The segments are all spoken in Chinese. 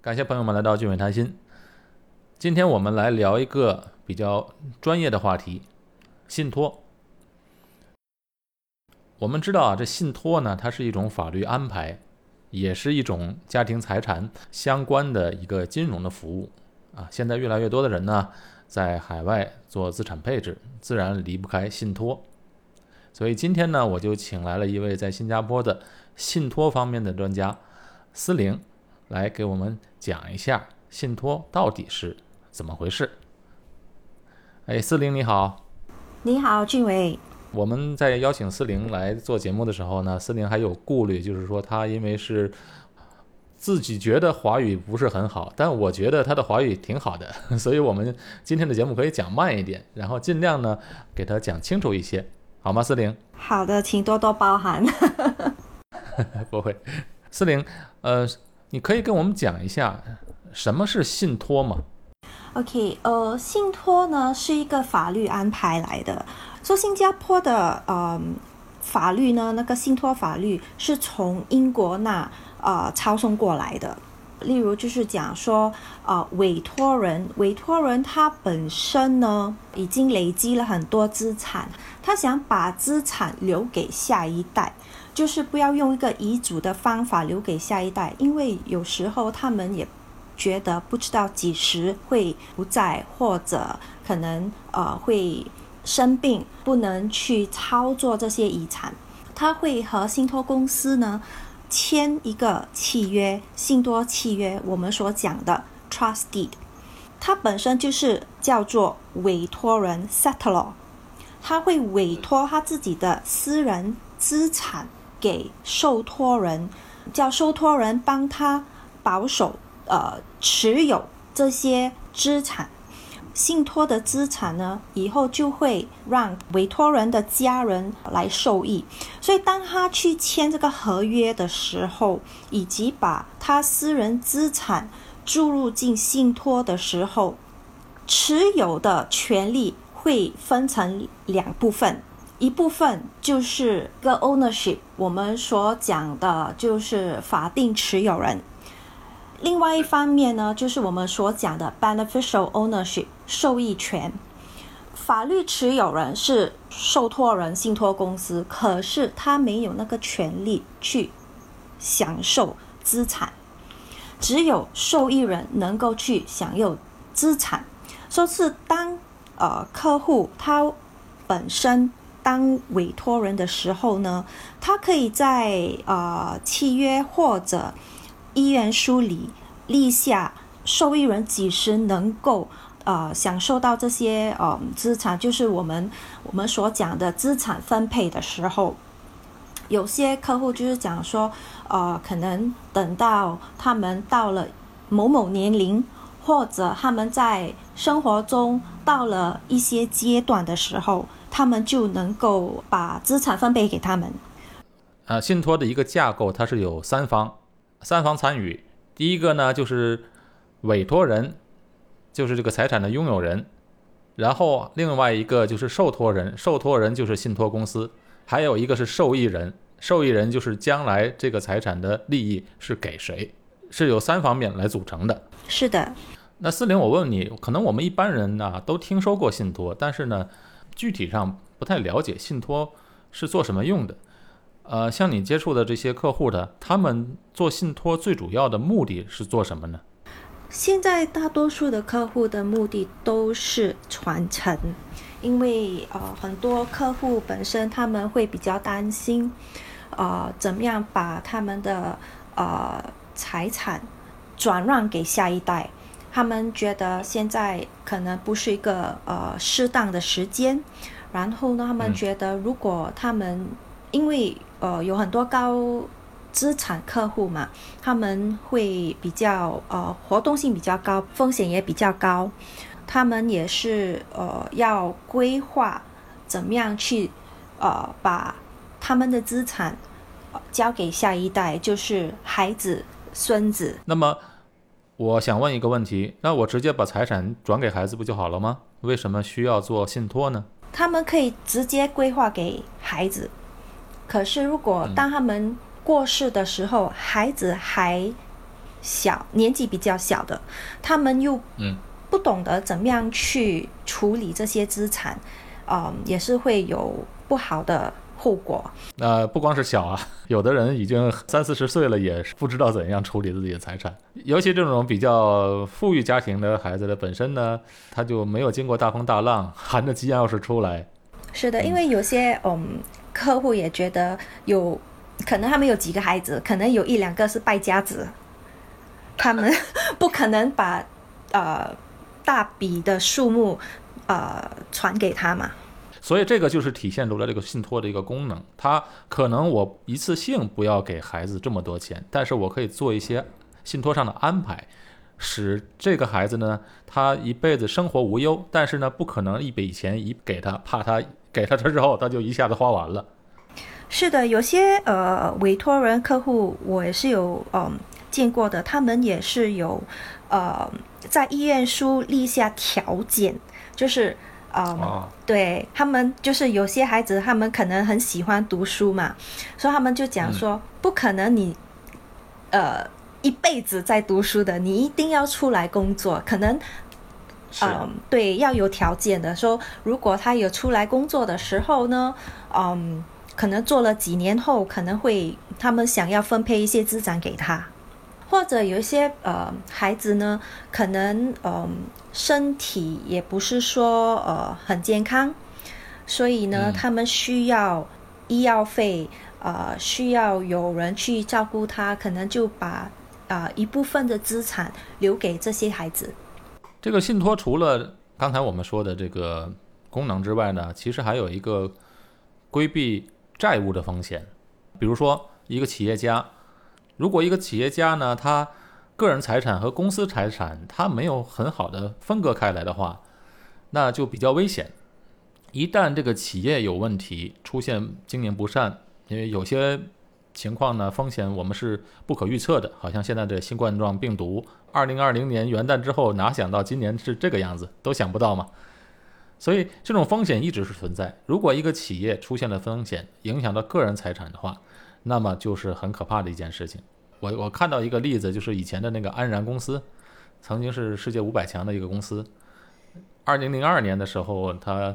感谢朋友们来到俊伟谈心。今天我们来聊一个比较专业的话题——信托。我们知道啊，这信托呢，它是一种法律安排，也是一种家庭财产相关的一个金融的服务啊。现在越来越多的人呢，在海外做资产配置，自然离不开信托。所以今天呢，我就请来了一位在新加坡的信托方面的专家思玲。来给我们讲一下信托到底是怎么回事？哎，思玲你好，你好，俊伟。我们在邀请思玲来做节目的时候呢，思玲还有顾虑，就是说他因为是自己觉得华语不是很好，但我觉得他的华语挺好的，所以我们今天的节目可以讲慢一点，然后尽量呢给他讲清楚一些，好吗？思玲？好的，请多多包涵。不会，思玲，呃。你可以跟我们讲一下什么是信托吗？OK，呃，信托呢是一个法律安排来的。说新加坡的呃法律呢，那个信托法律是从英国那呃抄送过来的。例如就是讲说，呃，委托人，委托人他本身呢已经累积了很多资产，他想把资产留给下一代。就是不要用一个遗嘱的方法留给下一代，因为有时候他们也觉得不知道几时会不在，或者可能呃会生病，不能去操作这些遗产。他会和信托公司呢签一个契约，信托契约，我们所讲的 trust deed，它本身就是叫做委托人 settlor，他会委托他自己的私人资产。给受托人，叫受托人帮他保守，呃，持有这些资产。信托的资产呢，以后就会让委托人的家人来受益。所以，当他去签这个合约的时候，以及把他私人资产注入进信托的时候，持有的权利会分成两部分。一部分就是个 ownership，我们所讲的就是法定持有人；另外一方面呢，就是我们所讲的 beneficial ownership，受益权。法律持有人是受托人、信托公司，可是他没有那个权利去享受资产，只有受益人能够去享有资产。说是当呃客户他本身。当委托人的时候呢，他可以在呃契约或者意愿书里立下受益人几时能够呃享受到这些呃资产，就是我们我们所讲的资产分配的时候，有些客户就是讲说，呃，可能等到他们到了某某年龄，或者他们在生活中到了一些阶段的时候。他们就能够把资产分配给他们。呃，信托的一个架构，它是有三方，三方参与。第一个呢，就是委托人，就是这个财产的拥有人；然后另外一个就是受托人，受托人就是信托公司；还有一个是受益人，受益人就是将来这个财产的利益是给谁，是由三方面来组成的。是的。那四零，我问你，可能我们一般人呢都听说过信托，但是呢？具体上不太了解信托是做什么用的，呃，像你接触的这些客户的，他们做信托最主要的目的是做什么呢？现在大多数的客户的目的都是传承，因为呃很多客户本身他们会比较担心，呃怎么样把他们的呃财产转让给下一代。他们觉得现在可能不是一个呃适当的时间，然后呢，他们觉得如果他们因为呃有很多高资产客户嘛，他们会比较呃活动性比较高，风险也比较高，他们也是呃要规划怎么样去呃把他们的资产交给下一代，就是孩子孙子。那么。我想问一个问题，那我直接把财产转给孩子不就好了吗？为什么需要做信托呢？他们可以直接规划给孩子，可是如果当他们过世的时候，孩子还小，年纪比较小的，他们又嗯不懂得怎么样去处理这些资产，嗯，也是会有不好的后果。那、不光是小啊，有的人已经三四十岁了，也是不知道怎样处理自己的财产。尤其这种比较富裕家庭的孩子的本身呢，他就没有经过大风大浪，含着金钥匙出来。是的，因为有些嗯客户也觉得有可能他们有几个孩子，可能有一两个是败家子，他们 不可能把呃大笔的数目呃传给他嘛。所以这个就是体现出来这个信托的一个功能。它可能我一次性不要给孩子这么多钱，但是我可以做一些信托上的安排，使这个孩子呢，他一辈子生活无忧。但是呢，不可能一笔钱一给他，怕他给他之后他就一下子花完了。是的，有些呃委托人客户我也是有嗯见过的，他们也是有呃在意愿书立下条件，就是嗯。哦，对他们，就是有些孩子，他们可能很喜欢读书嘛，所以他们就讲说，不可能你，呃，一辈子在读书的，你一定要出来工作，可能，是嗯，对，要有条件的。说如果他有出来工作的时候呢，嗯，可能做了几年后，可能会他们想要分配一些资产给他，或者有一些呃孩子呢，可能嗯、身体也不是说呃很健康，所以呢，嗯他们需要医药费，呃，需要有人去照顾他，可能就把啊、一部分的资产留给这些孩子。这个信托除了刚才我们说的这个功能之外呢，其实还有一个规避债务的风险。比如说，一个企业家，如果一个企业家呢，他个人财产和公司财产他没有很好的分割开来的话，那就比较危险。一旦这个企业有问题，出现经营不善，因为有些情况呢，风险我们是不可预测的，好像现在这新冠状病毒，二零二零年元旦之后，哪想到今年是这个样子，都想不到嘛。所以这种风险一直是存在。如果一个企业出现了风险，影响到个人财产的话，那么就是很可怕的一件事情。我我看到一个例子，就是以前的那个安然公司，曾经是世界五百强的一个公司。二零零二年的时候，它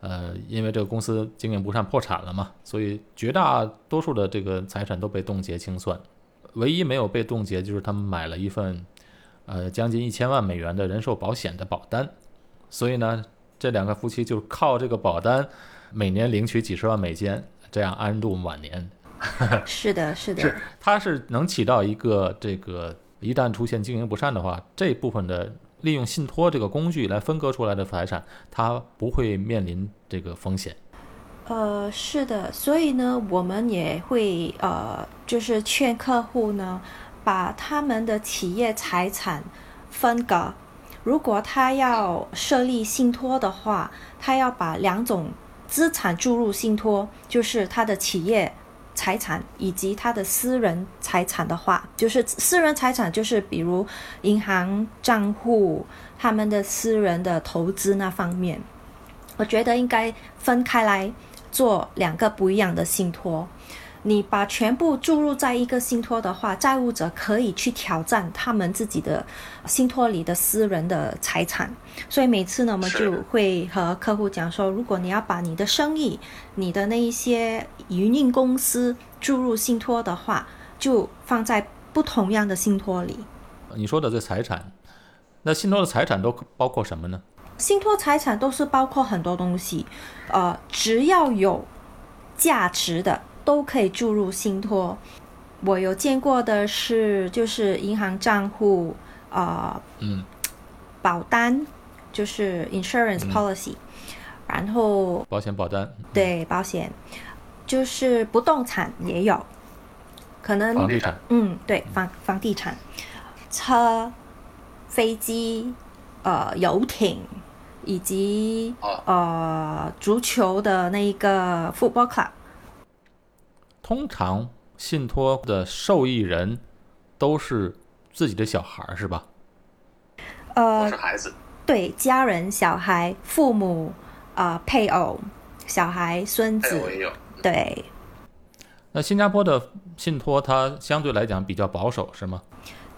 呃，因为这个公司经营不善破产了嘛，所以绝大多数的这个财产都被冻结清算，唯一没有被冻结就是他们买了一份呃将近一千万美元的人寿保险的保单，所以呢，这两个夫妻就靠这个保单每年领取几十万美金，这样安度晚年。是的，是的，是它是能起到一个这个一旦出现经营不善的话，这部分的利用信托这个工具来分割出来的财产，它不会面临这个风险。呃，是的，所以呢，我们也会呃，就是劝客户呢，把他们的企业财产分割。如果他要设立信托的话，他要把两种资产注入信托，就是他的企业财产以及他的私人财产的话，就是私人财产就是比如银行账户、他们的私人的投资那方面，我觉得应该分开来做两个不一样的信托。你把全部注入在一个信托的话，债务者可以去挑战他们自己的信托里的私人的财产。所以每次呢，我们就会和客户讲说，如果你要把你的生意、你的那一些营运公司注入信托的话，就放在不同样的信托里。你说的这财产，那信托的财产都包括什么呢？信托财产都是包括很多东西，呃，只要有价值的都可以注入信托。我有见过的是，就是银行账户，呃，嗯，保单，就是 insurance 嗯。policy，、然后保险保单、对保险，就是不动产也有，可能房地产，嗯，对，房房地产、车、飞机、呃，游艇，以及哦呃足球的那一个 football club。通常信托的受益人都是自己的小孩儿，是吧？都呃是，孩子，对，家人、小孩、父母、呃，配偶、小孩、孙子，配偶也有。对那新加坡的信托它相对来讲比较保守，是吗？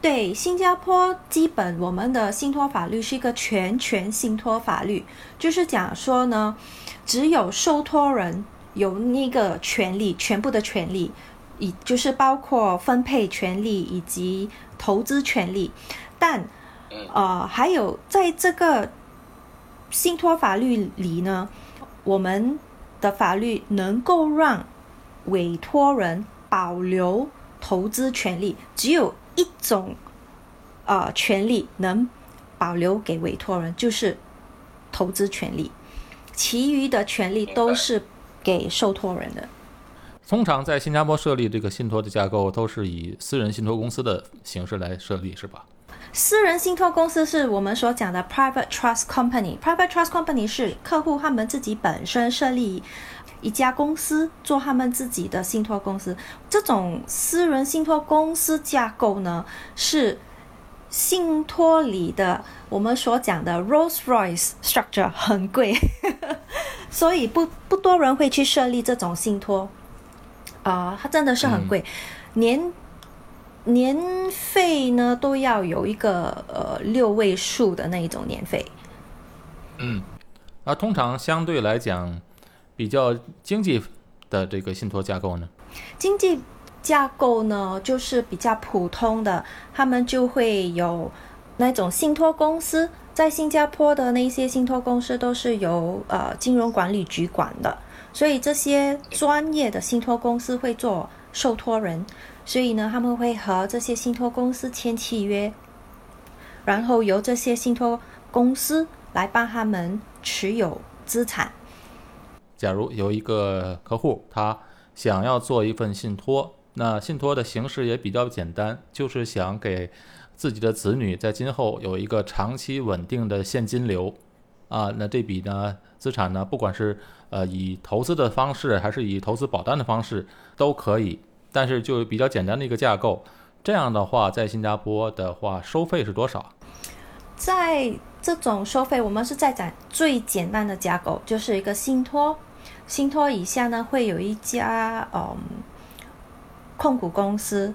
对，新加坡基本我们的信托法律是一个全权信托法律，就是讲说呢，只有受托人有那个权利，全部的权利，以就是包括分配权利以及投资权利，但呃，还有在这个信托法律里呢，我们的法律能够让委托人保留投资权利，只有。一种，呃，权利能保留给委托人，就是投资权利，其余的权利都是给受托人的。通常在新加坡设立这个信托的架构，都是以私人信托公司的形式来设立，是吧？私人信托公司是我们所讲的 private trust company。private trust company 是客户他们自己本身设立。一家公司做他们自己的信托公司，这种私人信托公司架构呢，是信托里的我们所讲的 Rolls Royce structure 很贵，所以不不多人会去设立这种信托啊，它真的是很贵，年年费呢都要有一个呃六位数的那一种年费。嗯，那通常相对来讲。比较经济的这个信托架构呢？经济架构呢，就是比较普通的，他们就会有那种信托公司，在新加坡的那些信托公司都是由呃金融管理局管的，所以这些专业的信托公司会做受托人，所以呢，他们会和这些信托公司签契约，然后由这些信托公司来帮他们持有资产。假如有一个客户，他想要做一份信托，那信托的形式也比较简单，就是想给自己的子女在今后有一个长期稳定的现金流，啊，那这笔呢资产呢，不管是呃以投资的方式，还是以投资保单的方式都可以，但是就比较简单的一个架构。这样的话，在新加坡的话，收费是多少？在这种收费，我们是在讲最简单的架构，就是一个信托。信托以下呢，会有一家嗯控股公司，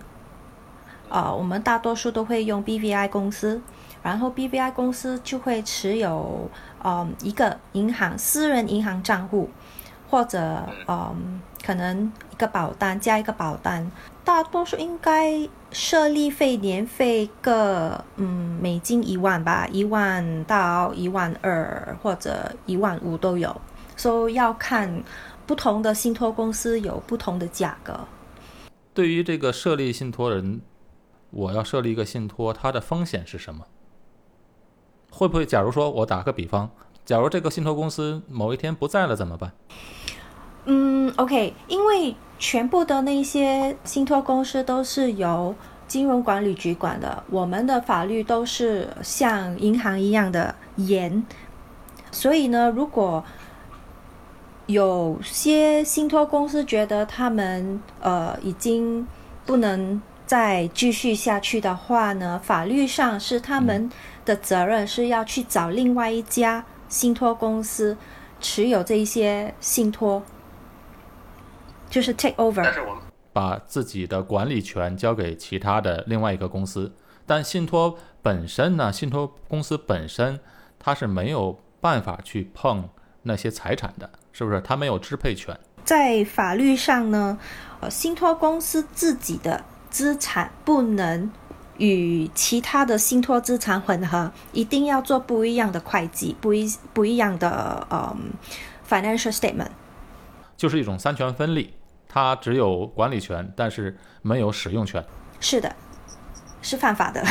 啊，我们大多数都会用 BVI 公司，然后 BVI 公司就会持有嗯一个银行私人银行账户，或者嗯可能一个保单加一个保单，大多数应该设立费年费个嗯美金一万吧，一万到一万二或者一万五都有。所以要看不同的信托公司有不同的价格。对于这个设立信托人，我要设立一个信托，它的风险是什么？会不会？假如说我打个比方，假如这个信托公司某一天不在了怎么办？嗯，OK，因为全部的那些信托公司都是由金融管理局管的，我们的法律都是像银行一样的严，所以呢，如果有些信托公司觉得他们呃已经不能再继续下去的话呢，法律上是他们的责任是要去找另外一家信托公司持有这一些信托，就是 take over，把自己的管理权交给其他的另外一个公司。但信托本身呢，信托公司本身它是没有办法去碰那些财产的。是不是它没有支配权？在法律上呢，呃，信托公司自己的资产不能与其他的信托资产混合，一定要做不一样的会计，不一不一样的嗯 financial statement，就是一种三权分立，它只有管理权，但是没有使用权。是的，是犯法的。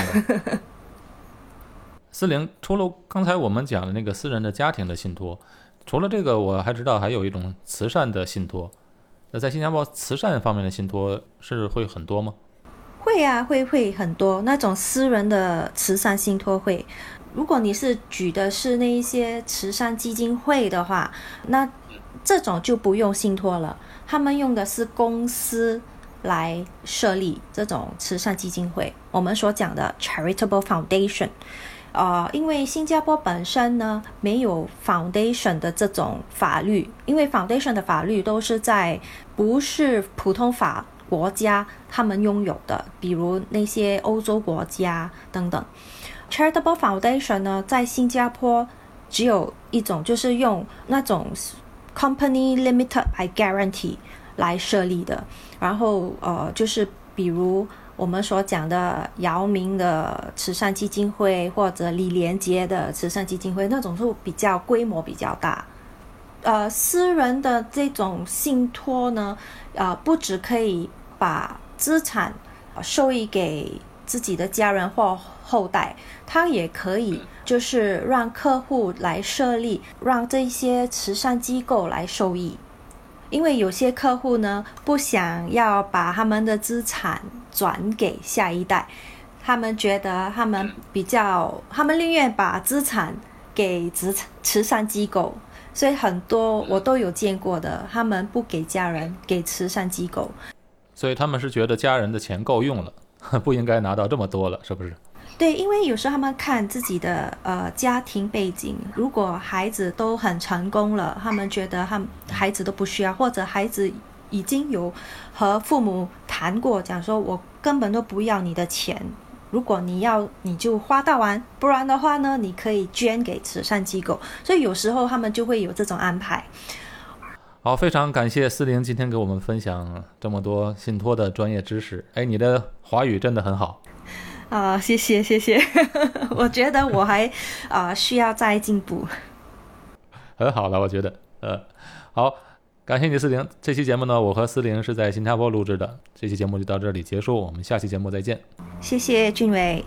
思玲，除了刚才我们讲的那个私人的家庭的信托。除了这个，我还知道还有一种慈善的信托。那在新加坡，慈善方面的信托是会很多吗？会啊，会会很多那种私人的慈善信托会。如果你是举的是那一些慈善基金会的话，那这种就不用信托了。他们用的是公司来设立这种慈善基金会，我们所讲的 charitable foundation。呃，因为新加坡本身呢没有 foundation 的这种法律，因为 foundation 的法律都是在不是普通法国家他们拥有的，比如那些欧洲国家等等。Charitable Foundation 呢，在新加坡只有一种，就是用那种 Company Limited by Guarantee 来设立的。然后呃，就是比如我们所讲的姚明的慈善基金会，或者李连杰的慈善基金会，那种是比较规模比较大。呃，私人的这种信托呢，呃，不只可以把资产受益给自己的家人或后代，他也可以就是让客户来设立，让这些慈善机构来受益。因为有些客户呢，不想要把他们的资产转给下一代，他们觉得他们比较，他们宁愿把资产给慈慈善机构。所以很多我都有见过的，他们不给家人，给慈善机构。所以他们是觉得家人的钱够用了，不应该拿到这么多了，是不是？对，因为有时候他们看自己的呃家庭背景，如果孩子都很成功了，他们觉得他孩子都不需要，或者孩子已经有和父母谈过，讲说我根本都不要你的钱。如果你要，你就花到完；不然的话呢，你可以捐给慈善机构。所以有时候他们就会有这种安排。好，非常感谢思玲今天给我们分享这么多信托的专业知识。哎，你的华语真的很好。啊，谢谢谢谢。我觉得我还啊需要再进步。很好了，我觉得。呃，好。感谢你，思玲。这期节目呢，我和思玲是在新加坡录制的。这期节目就到这里结束，我们下期节目再见。谢谢俊伟。